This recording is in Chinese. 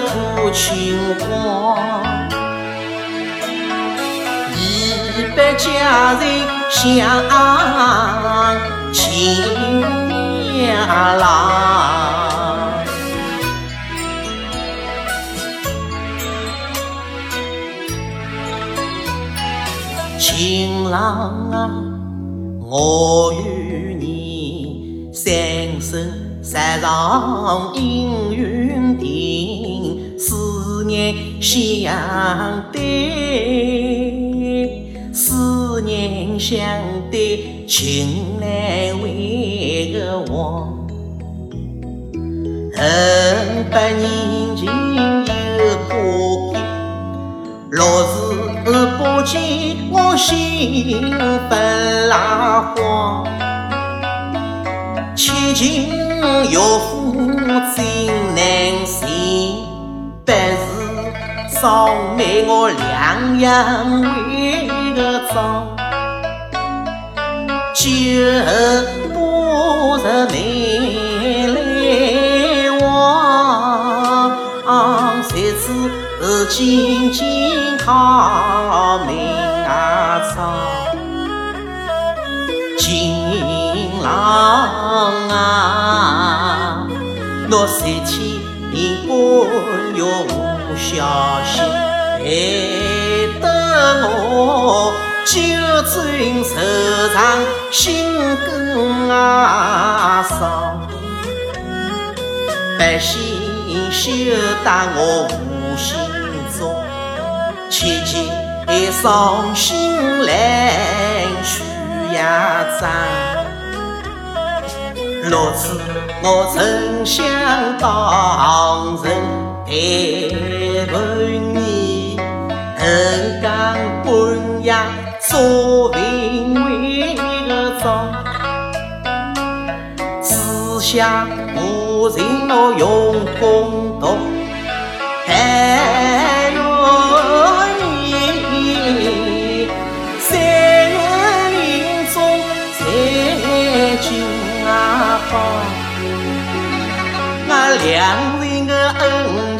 吐青光，一百佳人相亲郎，情郎啊，我与你三生。山上阴云定，思念相对，思念相对，情难为个忘。恨百年前有过节，若是不见，我心不拉慌。千金岳是少妹我两样为个装，就不是没来往，谁知今今好命啊长。情郎啊，若三天半月无消息，害得我酒醉愁肠，心更啊伤。百姓休打我无心中，切切伤心来去。呀，长，若此我曾想当人待问半夜三更半夜做话为个早思乡无人我用功读三两人的恩